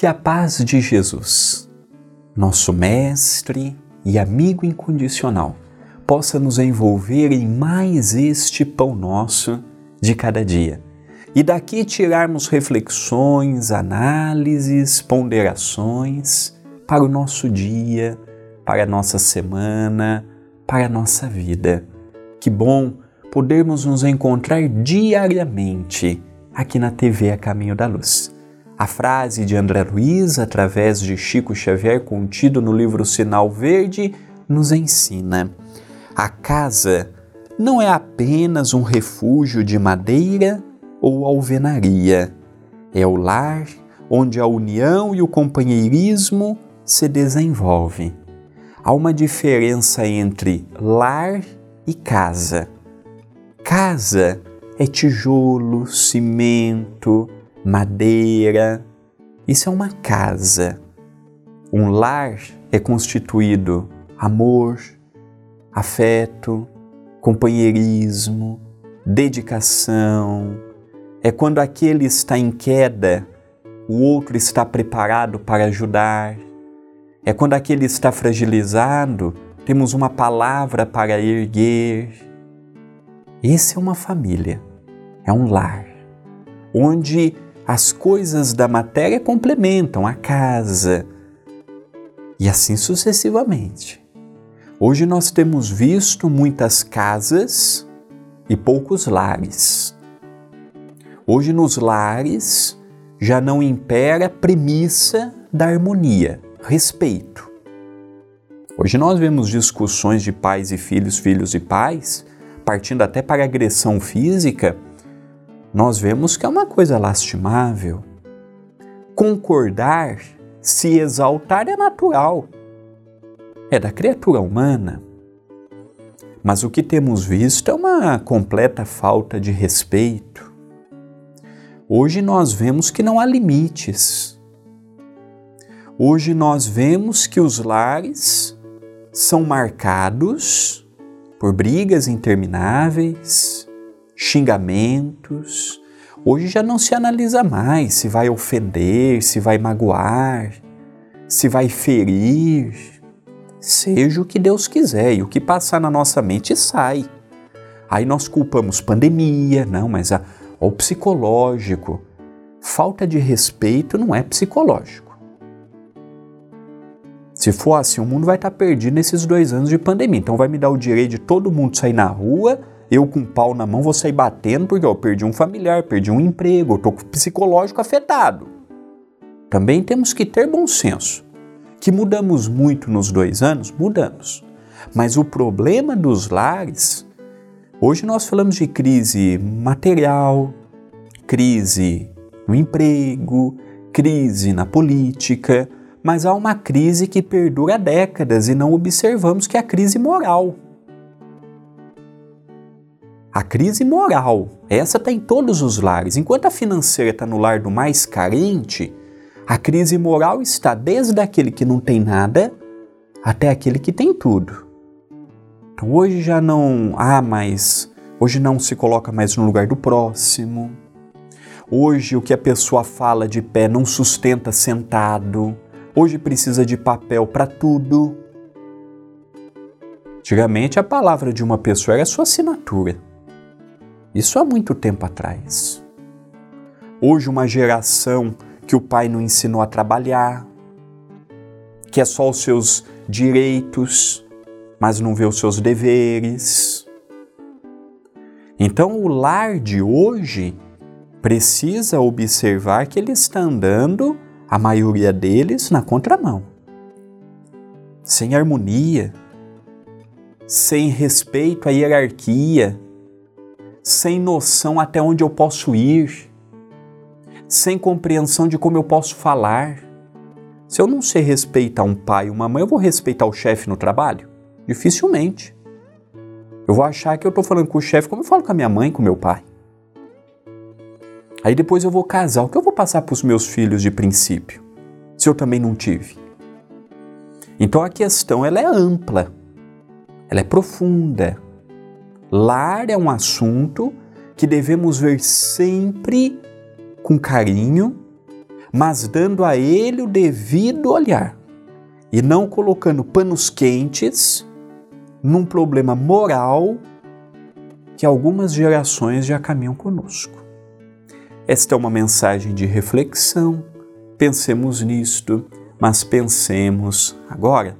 Que a paz de Jesus, nosso Mestre e amigo incondicional, possa nos envolver em mais este pão nosso de cada dia e daqui tirarmos reflexões, análises, ponderações para o nosso dia, para a nossa semana, para a nossa vida. Que bom podermos nos encontrar diariamente aqui na TV A Caminho da Luz. A frase de André Luiz, através de Chico Xavier, contido no livro Sinal Verde, nos ensina: a casa não é apenas um refúgio de madeira ou alvenaria, é o lar onde a união e o companheirismo se desenvolvem. Há uma diferença entre lar e casa. Casa é tijolo, cimento, madeira. Isso é uma casa. Um lar é constituído amor, afeto, companheirismo, dedicação. É quando aquele está em queda, o outro está preparado para ajudar. É quando aquele está fragilizado, temos uma palavra para erguer. Esse é uma família, é um lar, onde as coisas da matéria complementam a casa e assim sucessivamente. Hoje nós temos visto muitas casas e poucos lares. Hoje nos lares já não impera a premissa da harmonia, respeito. Hoje nós vemos discussões de pais e filhos, filhos e pais, partindo até para agressão física nós vemos que é uma coisa lastimável. Concordar, se exaltar é natural, é da criatura humana. Mas o que temos visto é uma completa falta de respeito. Hoje nós vemos que não há limites. Hoje nós vemos que os lares são marcados por brigas intermináveis, xingamentos. Hoje já não se analisa mais se vai ofender, se vai magoar, se vai ferir. Seja o que Deus quiser e o que passar na nossa mente sai. Aí nós culpamos pandemia, não, mas a, o psicológico. Falta de respeito não é psicológico. Se for assim, o mundo vai estar perdido nesses dois anos de pandemia. Então vai me dar o direito de todo mundo sair na rua eu com o pau na mão vou sair batendo porque eu perdi um familiar, perdi um emprego, estou psicológico afetado. Também temos que ter bom senso. Que mudamos muito nos dois anos? Mudamos. Mas o problema dos lares, hoje nós falamos de crise material, crise no emprego, crise na política, mas há uma crise que perdura décadas e não observamos que é a crise moral. A crise moral, essa está em todos os lares. Enquanto a financeira está no lar do mais carente, a crise moral está desde aquele que não tem nada até aquele que tem tudo. Então hoje já não há mais, hoje não se coloca mais no lugar do próximo. Hoje o que a pessoa fala de pé não sustenta sentado. Hoje precisa de papel para tudo. Antigamente a palavra de uma pessoa era sua assinatura. Isso há muito tempo atrás. Hoje, uma geração que o pai não ensinou a trabalhar, que é só os seus direitos, mas não vê os seus deveres. Então, o lar de hoje precisa observar que ele está andando, a maioria deles, na contramão. Sem harmonia, sem respeito à hierarquia, sem noção até onde eu posso ir, sem compreensão de como eu posso falar. Se eu não sei respeitar um pai e uma mãe, eu vou respeitar o chefe no trabalho? Dificilmente. Eu vou achar que eu estou falando com o chefe como eu falo com a minha mãe, com meu pai. Aí depois eu vou casar. O que eu vou passar para os meus filhos de princípio, se eu também não tive? Então a questão ela é ampla, ela é profunda, Lar é um assunto que devemos ver sempre com carinho, mas dando a ele o devido olhar e não colocando panos quentes num problema moral que algumas gerações já caminham conosco. Esta é uma mensagem de reflexão. Pensemos nisto, mas pensemos agora.